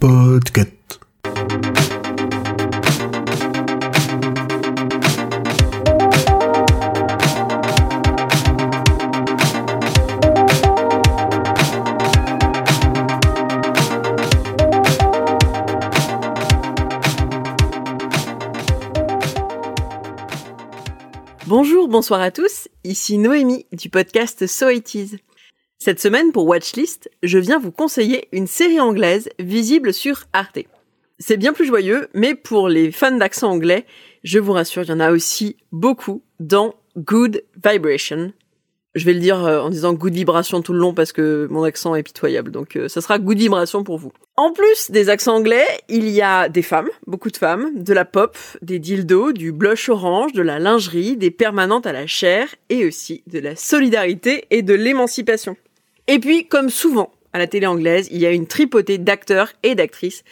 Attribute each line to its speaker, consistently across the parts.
Speaker 1: Podcast.
Speaker 2: Bonjour, bonsoir à tous, ici Noémie du podcast So It Is. Cette semaine pour Watchlist, je viens vous conseiller une série anglaise visible sur Arte. C'est bien plus joyeux, mais pour les fans d'accent anglais, je vous rassure, il y en a aussi beaucoup dans Good Vibration, je vais le dire euh, en disant good vibration tout le long parce que mon accent est pitoyable. Donc euh, ça sera good vibration pour vous. En plus des accents anglais, il y a des femmes, beaucoup de femmes, de la pop, des dildos, du blush orange, de la lingerie, des permanentes à la chair et aussi de la solidarité et de l'émancipation. Et puis, comme souvent à la télé anglaise, il y a une tripotée d'acteurs et d'actrices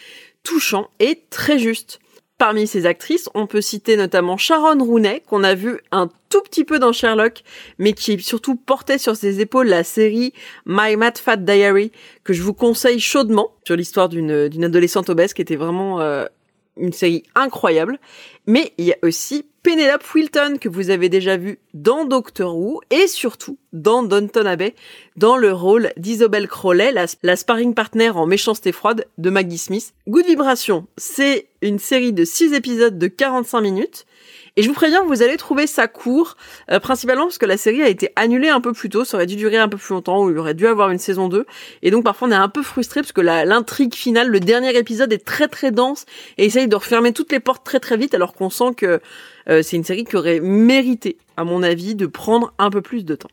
Speaker 2: touchants et très justes. Parmi ces actrices, on peut citer notamment Sharon Rooney, qu'on a vu un tout petit peu dans Sherlock, mais qui surtout portait sur ses épaules la série My Mad Fat Diary, que je vous conseille chaudement, sur l'histoire d'une, adolescente obèse, qui était vraiment euh, une série incroyable. Mais il y a aussi Penelope Wilton que vous avez déjà vu dans Doctor Who et surtout dans Downton Abbey dans le rôle d'Isobel Crowley, la, sparring partner en méchanceté froide de Maggie Smith. Good Vibration, c'est une série de 6 épisodes de 45 minutes et je vous préviens, vous allez trouver ça court, euh, principalement parce que la série a été annulée un peu plus tôt, ça aurait dû durer un peu plus longtemps, ou il aurait dû avoir une saison 2. Et donc parfois on est un peu frustré parce que l'intrigue finale, le dernier épisode est très très dense et essaye de refermer toutes les portes très très vite alors qu'on sent que euh, c'est une série qui aurait mérité, à mon avis, de prendre un peu plus de temps.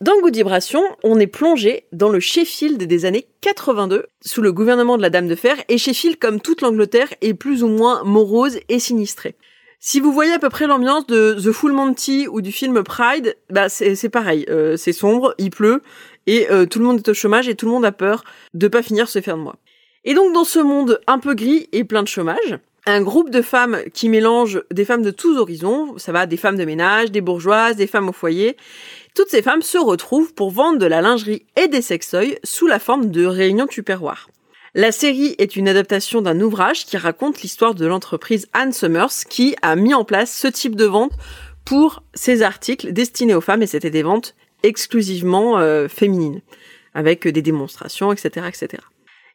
Speaker 2: Dans Good Vibration, on est plongé dans le Sheffield des années 82, sous le gouvernement de la Dame de Fer, et Sheffield, comme toute l'Angleterre, est plus ou moins morose et sinistrée. Si vous voyez à peu près l'ambiance de The Full Monty ou du film Pride, bah c'est pareil. Euh, c'est sombre, il pleut et euh, tout le monde est au chômage et tout le monde a peur de pas finir se faire de moi. Et donc dans ce monde un peu gris et plein de chômage, un groupe de femmes qui mélange des femmes de tous horizons, ça va des femmes de ménage, des bourgeoises, des femmes au foyer, toutes ces femmes se retrouvent pour vendre de la lingerie et des sextoys sous la forme de réunions tupperware. La série est une adaptation d'un ouvrage qui raconte l'histoire de l'entreprise Anne Summers qui a mis en place ce type de vente pour ses articles destinés aux femmes et c'était des ventes exclusivement euh, féminines avec des démonstrations, etc., etc.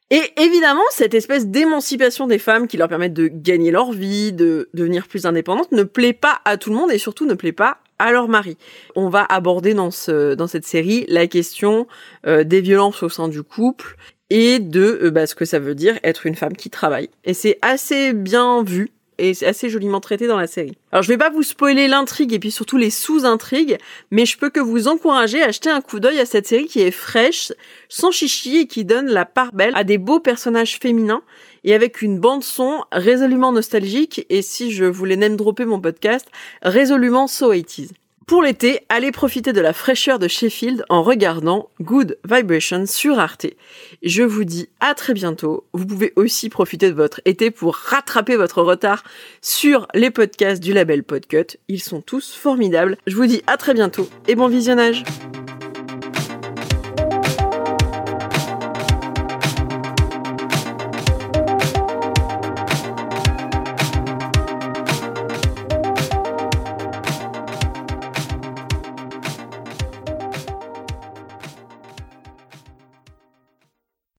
Speaker 2: Et évidemment, cette espèce d'émancipation des femmes qui leur permettent de gagner leur vie, de devenir plus indépendantes, ne plaît pas à tout le monde et surtout ne plaît pas à leur mari. On va aborder dans, ce, dans cette série la question euh, des violences au sein du couple et de euh, bah, ce que ça veut dire être une femme qui travaille. Et c'est assez bien vu et c'est assez joliment traité dans la série. Alors je vais pas vous spoiler l'intrigue et puis surtout les sous-intrigues, mais je peux que vous encourager à jeter un coup d'œil à cette série qui est fraîche, sans chichi et qui donne la part belle à des beaux personnages féminins et avec une bande son résolument nostalgique et si je voulais même dropper mon podcast, résolument so 80 pour l'été, allez profiter de la fraîcheur de Sheffield en regardant Good Vibration sur Arte. Je vous dis à très bientôt. Vous pouvez aussi profiter de votre été pour rattraper votre retard sur les podcasts du label Podcut. Ils sont tous formidables. Je vous dis à très bientôt et bon visionnage.